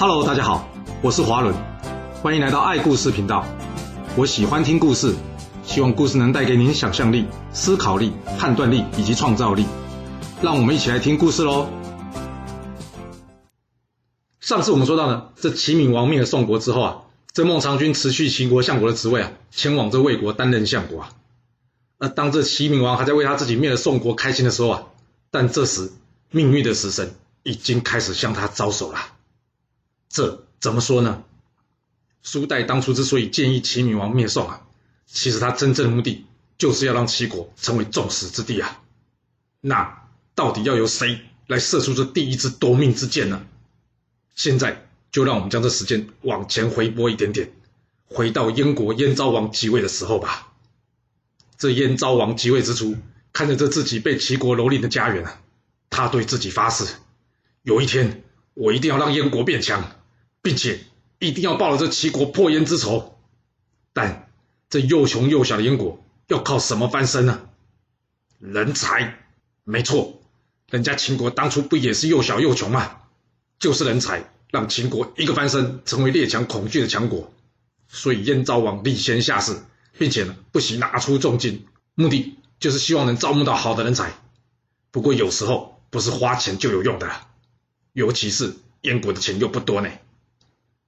Hello，大家好，我是华伦，欢迎来到爱故事频道。我喜欢听故事，希望故事能带给您想象力、思考力、判断力以及创造力。让我们一起来听故事喽。上次我们说到呢，这齐闵王灭了宋国之后啊，这孟尝君辞去齐国相国的职位啊，前往这魏国担任相国啊。而当这齐闵王还在为他自己灭了宋国开心的时候啊，但这时命运的死神已经开始向他招手了。这怎么说呢？苏代当初之所以建议齐闵王灭宋啊，其实他真正的目的就是要让齐国成为众矢之的啊。那到底要由谁来射出这第一支夺命之箭呢？现在就让我们将这时间往前回拨一点点，回到燕国燕昭王即位的时候吧。这燕昭王即位之初，看着这自己被齐国蹂躏的家园啊，他对自己发誓，有一天我一定要让燕国变强。并且一定要报了这齐国破燕之仇，但这又穷又小的燕国要靠什么翻身呢？人才，没错，人家秦国当初不也是又小又穷吗？就是人才让秦国一个翻身，成为列强恐惧的强国。所以燕昭王立先下士，并且呢不惜拿出重金，目的就是希望能招募到好的人才。不过有时候不是花钱就有用的，尤其是燕国的钱又不多呢。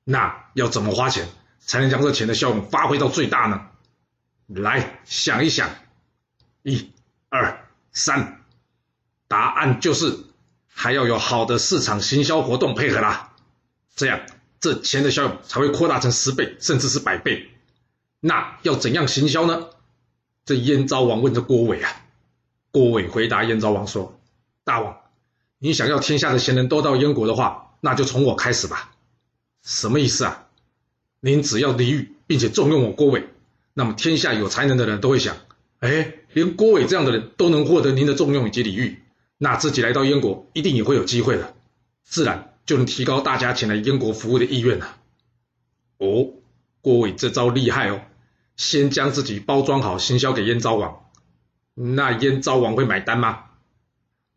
那要怎么花钱才能将这钱的效用发挥到最大呢？来想一想，一、二、三，答案就是还要有好的市场行销活动配合啦。这样这钱的效用才会扩大成十倍甚至是百倍。那要怎样行销呢？这燕昭王问着郭伟啊，郭伟回答燕昭王说：“大王，你想要天下的贤人都到燕国的话，那就从我开始吧。”什么意思啊？您只要礼遇，并且重用我郭伟，那么天下有才能的人都会想：哎，连郭伟这样的人都能获得您的重用以及礼遇，那自己来到燕国一定也会有机会的，自然就能提高大家前来燕国服务的意愿了。哦，郭伟这招厉害哦！先将自己包装好，行销给燕昭王，那燕昭王会买单吗？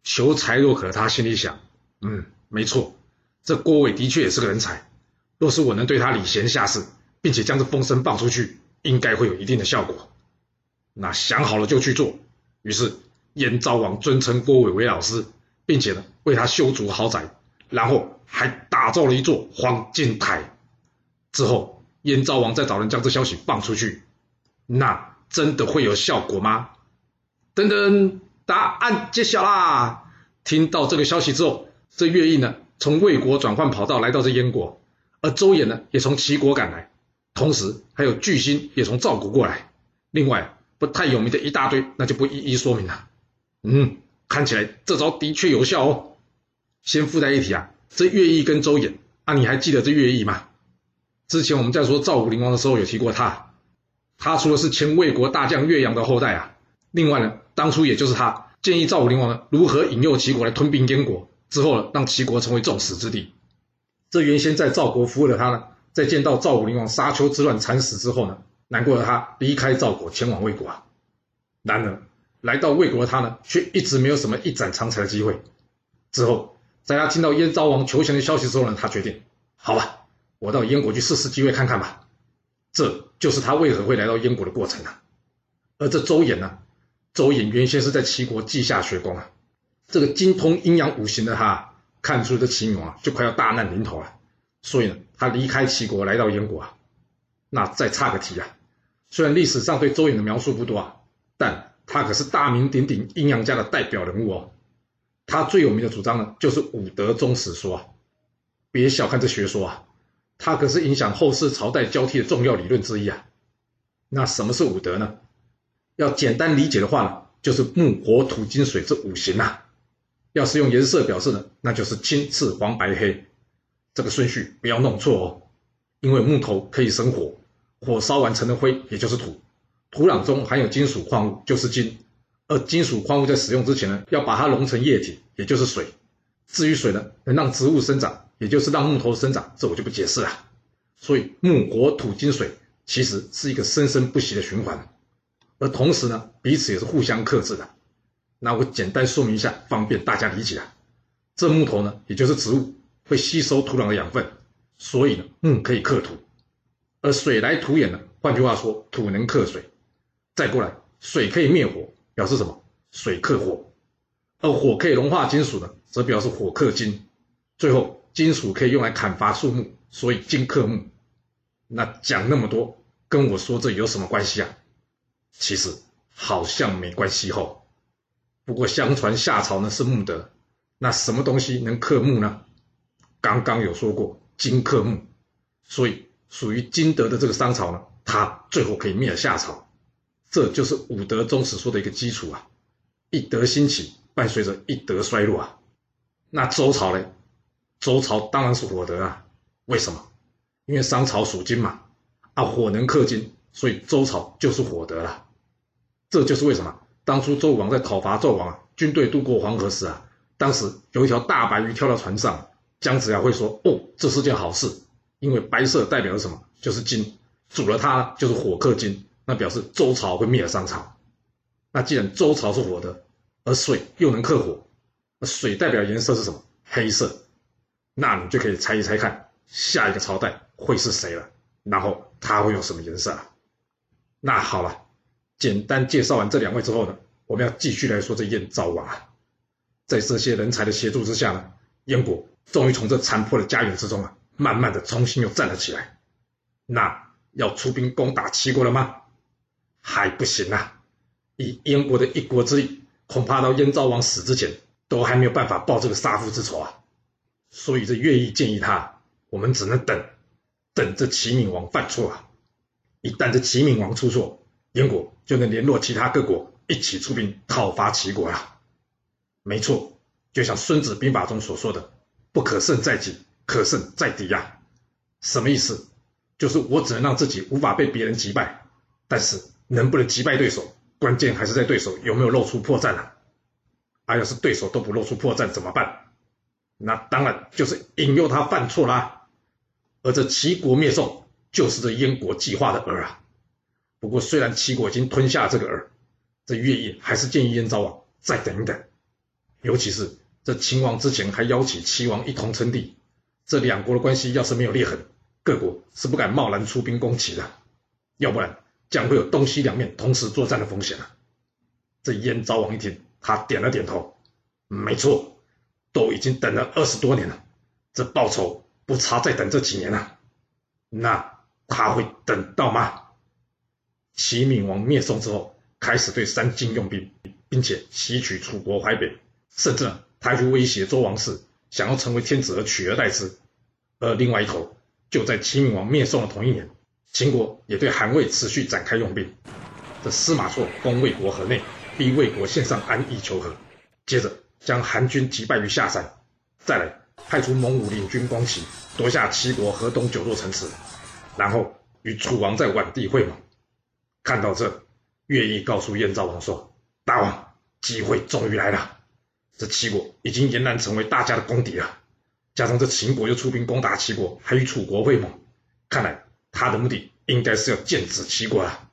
求财若渴，他心里想：嗯，没错，这郭伟的确也是个人才。若是我能对他礼贤下士，并且将这风声放出去，应该会有一定的效果。那想好了就去做。于是燕昭王尊称郭伟为老师，并且呢为他修筑豪宅，然后还打造了一座黄金台。之后燕昭王再找人将这消息放出去，那真的会有效果吗？噔噔，答案揭晓啦！听到这个消息之后，这乐毅呢从魏国转换跑道来到这燕国。而周衍呢，也从齐国赶来，同时还有巨星也从赵国过来。另外不太有名的一大堆，那就不一一说明了。嗯，看起来这招的确有效哦。先附带一提啊，这乐毅跟周衍啊，你还记得这乐毅吗？之前我们在说赵武灵王的时候有提过他，他除了是前魏国大将乐阳的后代啊，另外呢，当初也就是他建议赵武灵王呢如何引诱齐国来吞并燕国，之后呢，让齐国成为众矢之的。这原先在赵国服务的他呢，在见到赵武灵王沙丘之乱惨死之后呢，难过的他离开赵国前往魏国啊。然而来到魏国的他呢，却一直没有什么一展长才的机会。之后，在他听到燕昭王求贤的消息之后呢，他决定，好吧，我到燕国去试试机会看看吧。这就是他为何会来到燕国的过程啊。而这周衍呢，周衍原先是在齐国稷下学宫啊，这个精通阴阳五行的他。看出这齐闵王啊，就快要大难临头了，所以呢，他离开齐国来到燕国啊。那再插个题啊，虽然历史上对周衍的描述不多啊，但他可是大名鼎鼎阴阳家的代表人物哦。他最有名的主张呢，就是五德终始说啊。别小看这学说啊，它可是影响后世朝代交替的重要理论之一啊。那什么是五德呢？要简单理解的话呢，就是木火土金水这五行啊。要是用颜色表示呢，那就是青、赤、黄、白、黑，这个顺序不要弄错哦。因为木头可以生火，火烧完成的灰也就是土，土壤中含有金属矿物就是金，而金属矿物在使用之前呢，要把它溶成液体，也就是水。至于水呢，能让植物生长，也就是让木头生长，这我就不解释了。所以木、火、土、金、水其实是一个生生不息的循环，而同时呢，彼此也是互相克制的。那我简单说明一下，方便大家理解啊。这木头呢，也就是植物，会吸收土壤的养分，所以呢，木可以克土，而水来土掩呢，换句话说，土能克水。再过来，水可以灭火，表示什么？水克火。而火可以融化金属呢，则表示火克金。最后，金属可以用来砍伐树木，所以金克木。那讲那么多，跟我说这有什么关系啊？其实好像没关系吼。不过相传夏朝呢是木德，那什么东西能克木呢？刚刚有说过金克木，所以属于金德的这个商朝呢，它最后可以灭了夏朝，这就是五德宗史说的一个基础啊。一德兴起，伴随着一德衰落啊。那周朝呢？周朝当然是火德啊。为什么？因为商朝属金嘛，啊火能克金，所以周朝就是火德了。这就是为什么。当初周王在讨伐纣王啊，军队渡过黄河时啊，当时有一条大白鱼跳到船上，姜子牙会说：“哦，这是件好事，因为白色代表着什么？就是金，煮了它就是火克金，那表示周朝会灭了商朝。那既然周朝是火的，而水又能克火，那水代表颜色是什么？黑色，那你就可以猜一猜看，下一个朝代会是谁了？然后它会用什么颜色啊？那好了。”简单介绍完这两位之后呢，我们要继续来说这燕昭王啊。在这些人才的协助之下呢，燕国终于从这残破的家园之中啊，慢慢的重新又站了起来。那要出兵攻打齐国了吗？还不行啊！以燕国的一国之力，恐怕到燕昭王死之前，都还没有办法报这个杀父之仇啊。所以这乐毅建议他，我们只能等，等这齐闵王犯错啊。一旦这齐闵王出错，燕国就能联络其他各国一起出兵讨伐齐国了。没错，就像《孙子兵法》中所说的“不可胜在己，可胜在敌”呀。什么意思？就是我只能让自己无法被别人击败，但是能不能击败对手，关键还是在对手有没有露出破绽啊。而要是对手都不露出破绽怎么办？那当然就是引诱他犯错啦。而这齐国灭宋，就是这燕国计划的饵啊。不过，虽然齐国已经吞下这个饵，这乐毅还是建议燕昭王再等一等。尤其是这秦王之前还邀请齐王一同称帝，这两国的关系要是没有裂痕，各国是不敢贸然出兵攻齐的，要不然将会有东西两面同时作战的风险啊。这燕昭王一听，他点了点头，没错，都已经等了二十多年了，这报仇不差再等这几年了。那他会等到吗？齐闵王灭宋之后，开始对三晋用兵，并且袭取楚国淮北，甚至呢，他还去威胁周王室，想要成为天子而取而代之。而另外一头，就在齐闵王灭宋的同一年，秦国也对韩魏持续展开用兵。这司马错攻魏国河内，逼魏国献上安邑求和，接着将韩军击败于下山，再来派出蒙武领军攻齐，夺下齐国河东九座城池，然后与楚王在宛地会盟。看到这，乐毅告诉燕昭王说：“大王，机会终于来了。这齐国已经俨然成为大家的公敌了，加上这秦国又出兵攻打齐国，还与楚国会盟，看来他的目的应该是要剑指齐国了。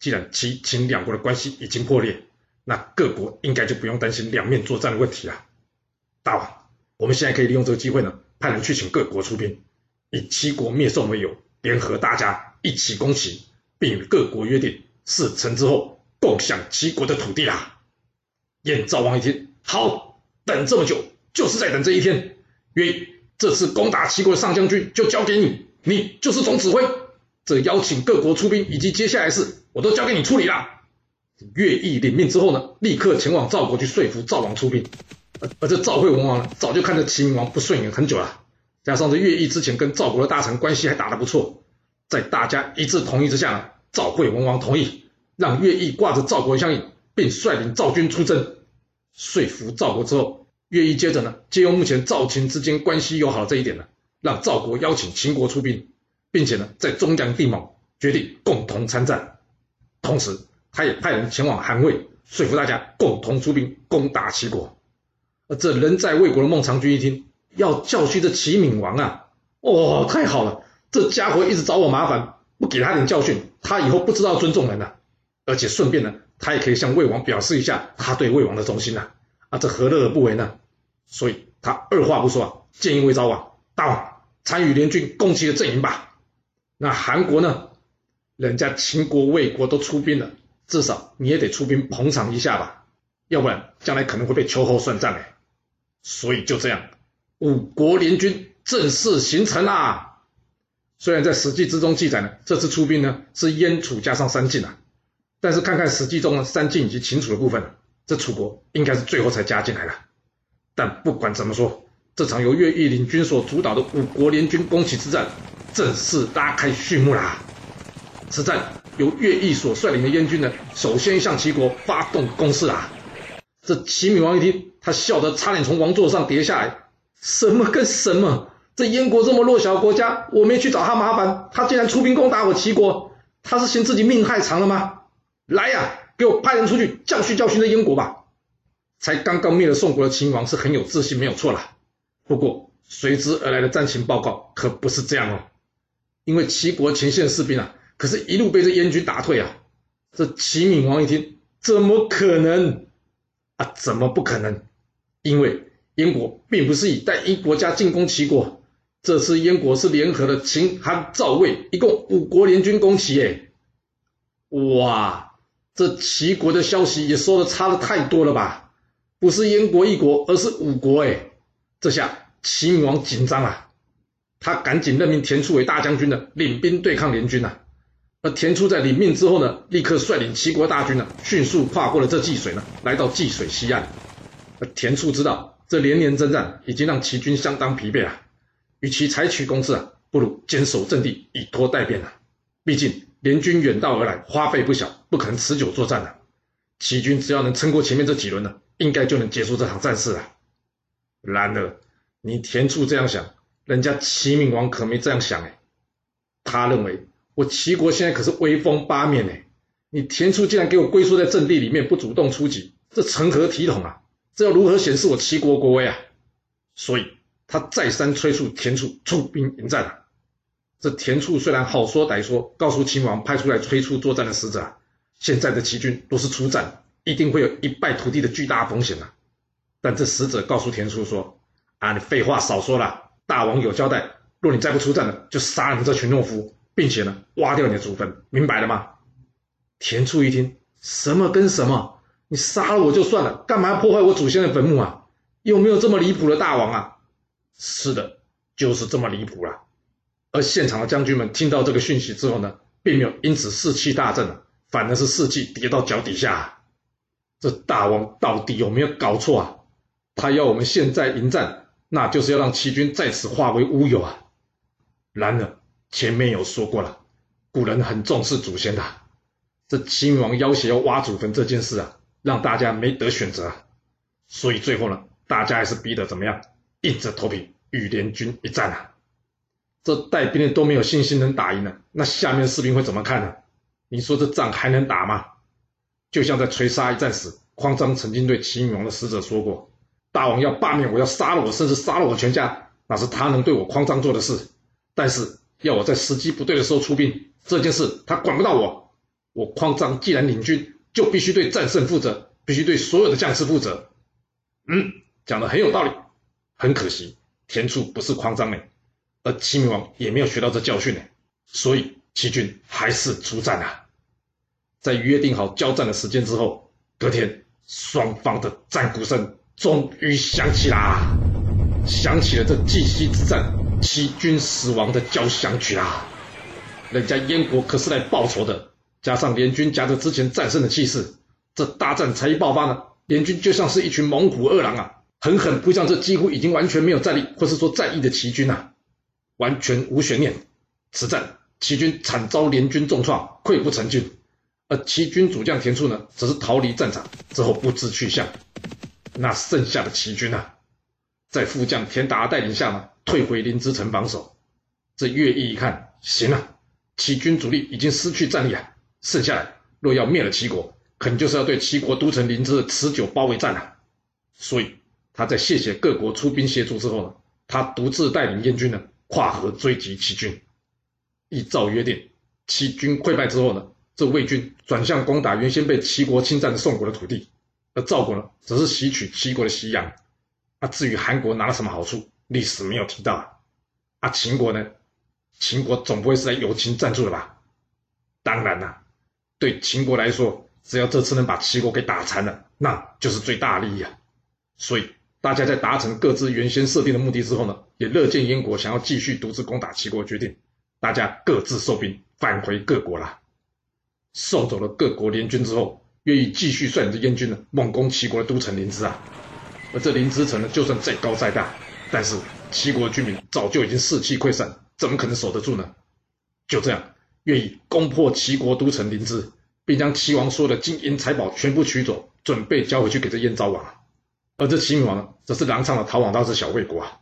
既然齐秦两国的关系已经破裂，那各国应该就不用担心两面作战的问题了。大王，我们现在可以利用这个机会呢，派人去请各国出兵，以齐国灭宋为由，联合大家一起攻齐。”并与各国约定，事成之后共享齐国的土地啊！燕昭王一听，好，等这么久，就是在等这一天。乐毅，这次攻打齐国的上将军就交给你，你就是总指挥。这邀请各国出兵以及接下来的事，我都交给你处理了。乐毅领命之后呢，立刻前往赵国去说服赵王出兵。而而这赵惠文王呢，早就看着齐王不顺眼很久了，加上这乐毅之前跟赵国的大臣关系还打得不错。在大家一致同意之下，赵惠文王同意让乐毅挂着赵国相印，并率领赵军出征，说服赵国之后，乐毅接着呢，借用目前赵秦之间关系友好的这一点呢，让赵国邀请秦国出兵，并且呢，在中央定盟，决定共同参战。同时，他也派人前往韩魏，说服大家共同出兵攻打齐国。而这人在魏国的孟尝君一听，要教训这齐闵王啊，哦，太好了！这家伙一直找我麻烦，不给他点教训，他以后不知道尊重人了。而且顺便呢，他也可以向魏王表示一下他对魏王的忠心呐。啊，这何乐而不为呢？所以他二话不说，建议魏昭王，大王参与联军攻击的阵营吧。那韩国呢？人家秦国、魏国都出兵了，至少你也得出兵捧场一下吧，要不然将来可能会被秋后算账哎。所以就这样，五国联军正式形成啦。虽然在《史记》之中记载呢，这次出兵呢是燕楚加上三晋啊，但是看看《史记》中的三晋以及秦楚的部分，这楚国应该是最后才加进来的。但不管怎么说，这场由乐毅领军所主导的五国联军攻齐之战正式拉开序幕啦。此战由乐毅所率领的燕军呢，首先向齐国发动攻势啊！这齐闵王一听，他笑得差点从王座上跌下来。什么跟什么？这燕国这么弱小的国家，我没去找他麻烦，他竟然出兵攻打我齐国，他是嫌自己命太长了吗？来呀，给我派人出去教训教训这燕国吧！才刚刚灭了宋国的秦王是很有自信，没有错啦。不过随之而来的战情报告可不是这样哦，因为齐国前线士兵啊。可是，一路被这燕军打退啊！这齐闵王一听，怎么可能啊？怎么不可能？因为燕国并不是以单一国家进攻齐国，这次燕国是联合了秦、韩、赵、魏，一共五国联军攻齐。哎，哇！这齐国的消息也说的差的太多了吧？不是燕国一国，而是五国。哎，这下齐王紧张啊！他赶紧任命田触为大将军的，领兵对抗联军啊！而田触在领命之后呢，立刻率领齐国大军呢，迅速跨过了这济水呢，来到济水西岸。而田触知道这连年征战已经让齐军相当疲惫啊，与其采取攻势啊，不如坚守阵地，以拖待变啊。毕竟联军远道而来，花费不小，不可能持久作战啊。齐军只要能撑过前面这几轮呢，应该就能结束这场战事了。然而，你田触这样想，人家齐闵王可没这样想哎，他认为。我齐国现在可是威风八面呢，你田触竟然给我龟缩在阵地里面不主动出击，这成何体统啊？这要如何显示我齐国国威啊？所以他再三催促田触出兵迎战啊。这田触虽然好说歹说，告诉秦王派出来催促作战的使者啊，现在的齐军若是出战，一定会有一败涂地的巨大风险啊。但这使者告诉田触说：“啊，你废话少说了，大王有交代，若你再不出战呢，就杀了你这群懦夫。”并且呢，挖掉你的祖坟，明白了吗？田触一听，什么跟什么？你杀了我就算了，干嘛要破坏我祖先的坟墓啊？有没有这么离谱的大王啊？是的，就是这么离谱了。而现场的将军们听到这个讯息之后呢，并没有因此士气大振，反而是士气跌到脚底下。这大王到底有没有搞错啊？他要我们现在迎战，那就是要让齐军在此化为乌有啊！然而。前面有说过了，古人很重视祖先的。这齐闵王要挟要挖祖坟这件事啊，让大家没得选择啊。所以最后呢，大家还是逼得怎么样，硬着头皮与联军一战啊。这带兵的都没有信心能打赢了，那下面士兵会怎么看呢？你说这仗还能打吗？就像在垂沙一战时，匡章曾经对齐闵王的使者说过：“大王要罢免我，要杀了我，甚至杀了我全家，那是他能对我匡章做的事。但是。”要我在时机不对的时候出兵，这件事他管不到我。我匡章既然领军，就必须对战胜负责，必须对所有的将士负责。嗯，讲的很有道理。很可惜，田触不是夸张呢，而齐闵王也没有学到这教训呢，所以齐军还是出战了。在约定好交战的时间之后，隔天双方的战鼓声终于响起啦，响起了这济西之战。齐军死亡的交响曲啊！人家燕国可是来报仇的，加上联军夹着之前战胜的气势，这大战才一爆发呢，联军就像是一群猛虎饿狼啊，狠狠扑向这几乎已经完全没有战力或是说战意的齐军啊，完全无悬念。此战齐军惨遭联军重创，溃不成军，而齐军主将田触呢，则是逃离战场之后不知去向。那剩下的齐军啊，在副将田达带领下呢，退回临淄城防守，这乐毅一看，行了，齐军主力已经失去战力啊，剩下来若要灭了齐国，肯定就是要对齐国都城临淄的持久包围战了。所以他在谢谢各国出兵协助之后呢，他独自带领燕军呢跨河追击齐军。依照约定，齐军溃败之后呢，这魏军转向攻打原先被齐国侵占的宋国的土地，而赵国呢，则是袭取齐国的西阳。啊，至于韩国拿了什么好处？历史没有提到，啊，啊秦国呢？秦国总不会是来友情赞助的吧？当然啦，对秦国来说，只要这次能把齐国给打残了，那就是最大利益啊。所以大家在达成各自原先设定的目的之后呢，也乐见燕国想要继续独自攻打齐国，决定大家各自收兵返回各国啦。送走了各国联军之后，愿意继续率领着燕军呢猛攻齐国的都城临淄啊。而这临淄城呢，就算再高再大，但是齐国军民早就已经士气溃散，怎么可能守得住呢？就这样，愿意攻破齐国都城临淄，并将齐王所有的金银财宝全部取走，准备交回去给这燕昭王。而这齐闵王呢，则是踉跄的逃往到这小魏国啊。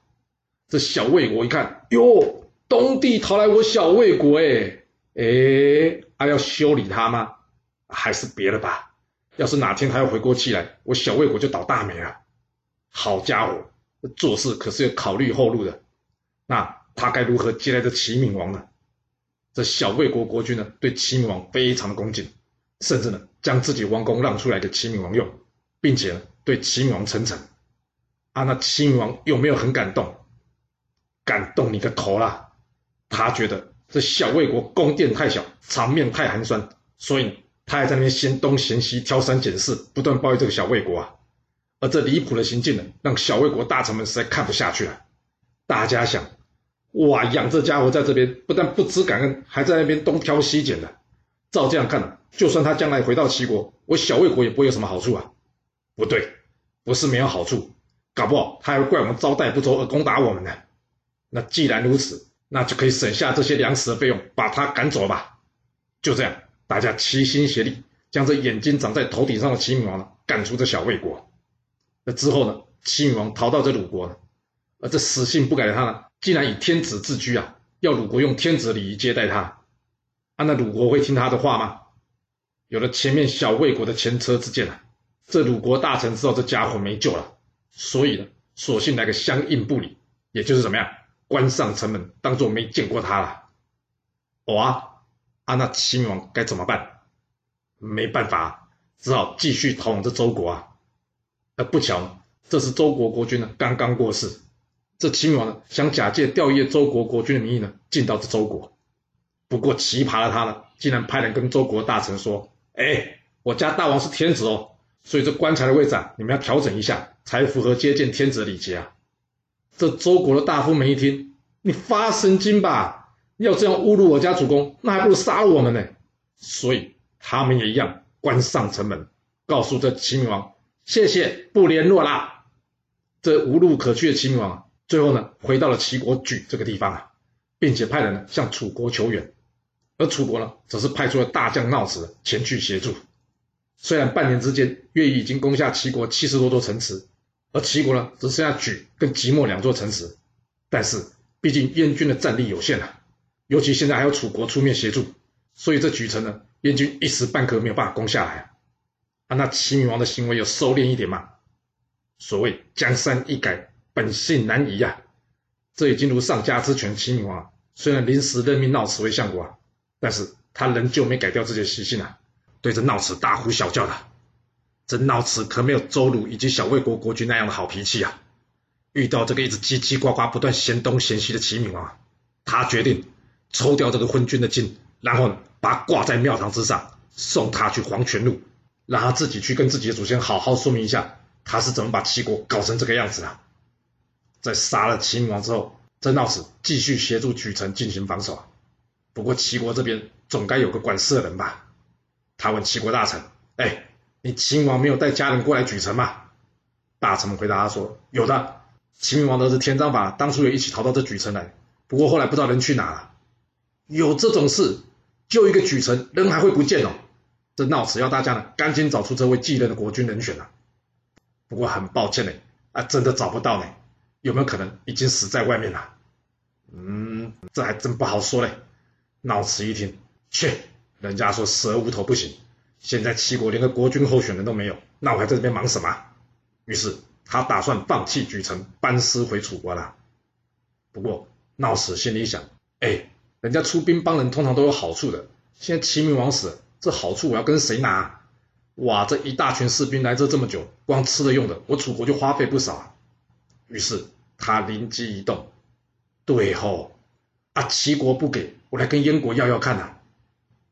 这小魏国一看，哟，东帝逃来我小魏国，哎，哎，还要修理他吗？还是别了吧？要是哪天他要回过气来，我小魏国就倒大霉了。好家伙，做事可是要考虑后路的。那他该如何接待这齐闵王呢？这小魏国国君呢，对齐闵王非常的恭敬，甚至呢，将自己王宫让出来给齐闵王用，并且呢，对齐王称臣。啊，那齐王有没有很感动？感动你个头啦！他觉得这小魏国宫殿太小，场面太寒酸，所以他还在那边嫌东嫌西，挑三拣四，不断抱怨这个小魏国啊。而这离谱的行径呢，让小魏国大臣们实在看不下去了。大家想，哇，养这家伙在这边不但不知感恩，还在那边东挑西拣的。照这样看，就算他将来回到齐国，我小魏国也不会有什么好处啊。不对，不是没有好处，搞不好他还会怪我们招待不周而攻打我们呢。那既然如此，那就可以省下这些粮食的费用，把他赶走吧。就这样，大家齐心协力，将这眼睛长在头顶上的齐闵王赶出这小魏国。那之后呢？齐闵王逃到这鲁国了，而这死性不改的他呢，竟然以天子自居啊，要鲁国用天子礼仪接待他。啊，那鲁国会听他的话吗？有了前面小魏国的前车之鉴啊，这鲁国大臣知道这家伙没救了，所以呢，索性来个相应不理，也就是怎么样，关上城门，当做没见过他了。哇，啊，啊那齐闵王该怎么办？没办法，只好继续逃往这周国啊。而不巧，这时周国国君呢刚刚过世，这齐闵王呢想假借调业周国国君的名义呢进到这周国，不过奇葩的他呢竟然派人跟周国大臣说：“哎，我家大王是天子哦，所以这棺材的位置啊，你们要调整一下，才符合接见天子的礼节啊。”这周国的大夫们一听，你发神经吧？要这样侮辱我家主公，那还不如杀了我们呢。所以他们也一样关上城门，告诉这齐闵王。谢谢，不联络啦。这无路可去的齐闵王，最后呢，回到了齐国莒这个地方啊，并且派人呢向楚国求援，而楚国呢，则是派出了大将闹子前去协助。虽然半年之间，越已经攻下齐国七十多座城池，而齐国呢，只剩下莒跟即墨两座城池，但是毕竟燕军的战力有限啊，尤其现在还有楚国出面协助，所以这莒城呢，燕军一时半刻没有办法攻下来。啊，那齐闵王的行为有收敛一点吗？所谓江山易改，本性难移呀。这已经如上家之犬，齐闵王虽然临时任命闹池为相国啊，但是他仍旧没改掉自己的习性啊，对着闹池大呼小叫的。这闹池可没有周鲁以及小魏国国君那样的好脾气啊。遇到这个一直叽叽呱呱、不断嫌东嫌西的齐闵王，他决定抽掉这个昏君的筋，然后，把他挂在庙堂之上，送他去黄泉路。让他自己去跟自己的祖先好好说明一下，他是怎么把齐国搞成这个样子的。在杀了齐闵王之后，这闹池继续协助莒城进行防守。不过齐国这边总该有个管事的人吧？他问齐国大臣：“哎，你秦王没有带家人过来莒城吗？”大臣们回答他说：“有的，齐闵王的儿子田章法当初也一起逃到这莒城来，不过后来不知道人去哪了。有这种事，就一个莒城，人还会不见哦？”这闹池要大家呢，赶紧找出这位继任的国君人选了。不过很抱歉呢，啊，真的找不到呢。有没有可能已经死在外面了？嗯，这还真不好说嘞。闹池一听，切，人家说死而无头不行，现在齐国连个国君候选人都没有，那我还在这边忙什么？于是他打算放弃莒城，班师回楚国了。不过闹死心里想，哎，人家出兵帮人通常都有好处的，现在齐闵王死了。这好处我要跟谁拿？哇，这一大群士兵来这这么久，光吃的用的，我楚国就花费不少。于是他灵机一动，对吼，啊，齐国不给，我来跟燕国要要看呐。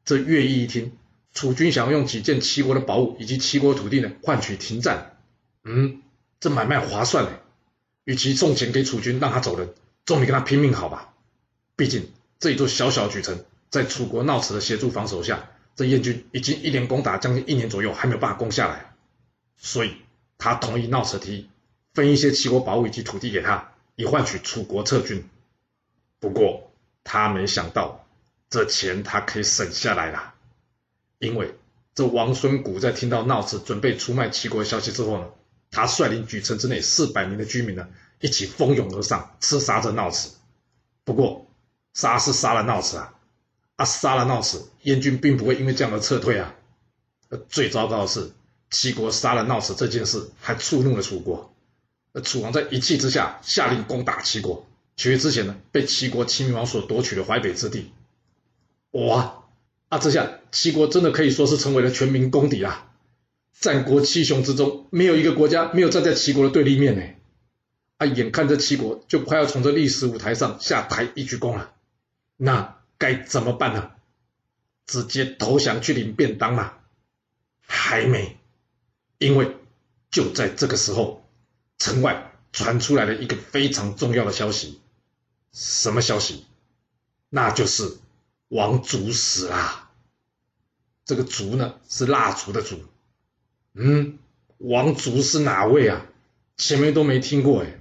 这乐毅一听，楚军想要用几件齐国的宝物以及齐国土地呢，换取停战，嗯，这买卖划算嘞。与其送钱给楚军让他走人，总比跟他拼命好吧？毕竟这一座小小的莒城，在楚国闹池的协助防守下，这燕军已经一连攻打将近一年左右，还没有办法攻下来。所以，他同意闹池提议，分一些齐国宝物以及土地给他，以换取楚国撤军。不过，他没想到，这钱他可以省下来了，因为这王孙谷在听到闹子准备出卖齐国的消息之后呢，他率领举城之内四百名的居民呢，一起蜂拥而上，刺杀着闹子。不过，杀是杀了闹子啊，啊，杀了闹子，燕军并不会因为这样而撤退啊。最糟糕的是，齐国杀了闹子这件事，还触怒了楚国。楚王在一气之下，下令攻打齐国，取回之前呢，被齐国齐闵王所夺取的淮北之地。哇，啊，这下齐国真的可以说是成为了全民公敌啊！战国七雄之中，没有一个国家没有站在齐国的对立面呢。啊，眼看着齐国就快要从这历史舞台上下台一鞠躬了，那该怎么办呢？直接投降去领便当吗？还没，因为就在这个时候，城外传出来了一个非常重要的消息。什么消息？那就是王族死了。这个族呢，是蜡烛的烛。嗯，王族是哪位啊？前面都没听过哎。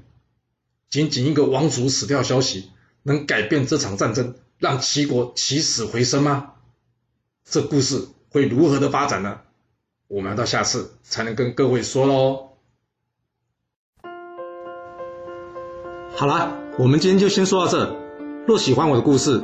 仅仅一个王族死掉消息，能改变这场战争，让齐国起死回生吗？这故事会如何的发展呢？我们要到下次才能跟各位说喽。好啦，我们今天就先说到这。若喜欢我的故事，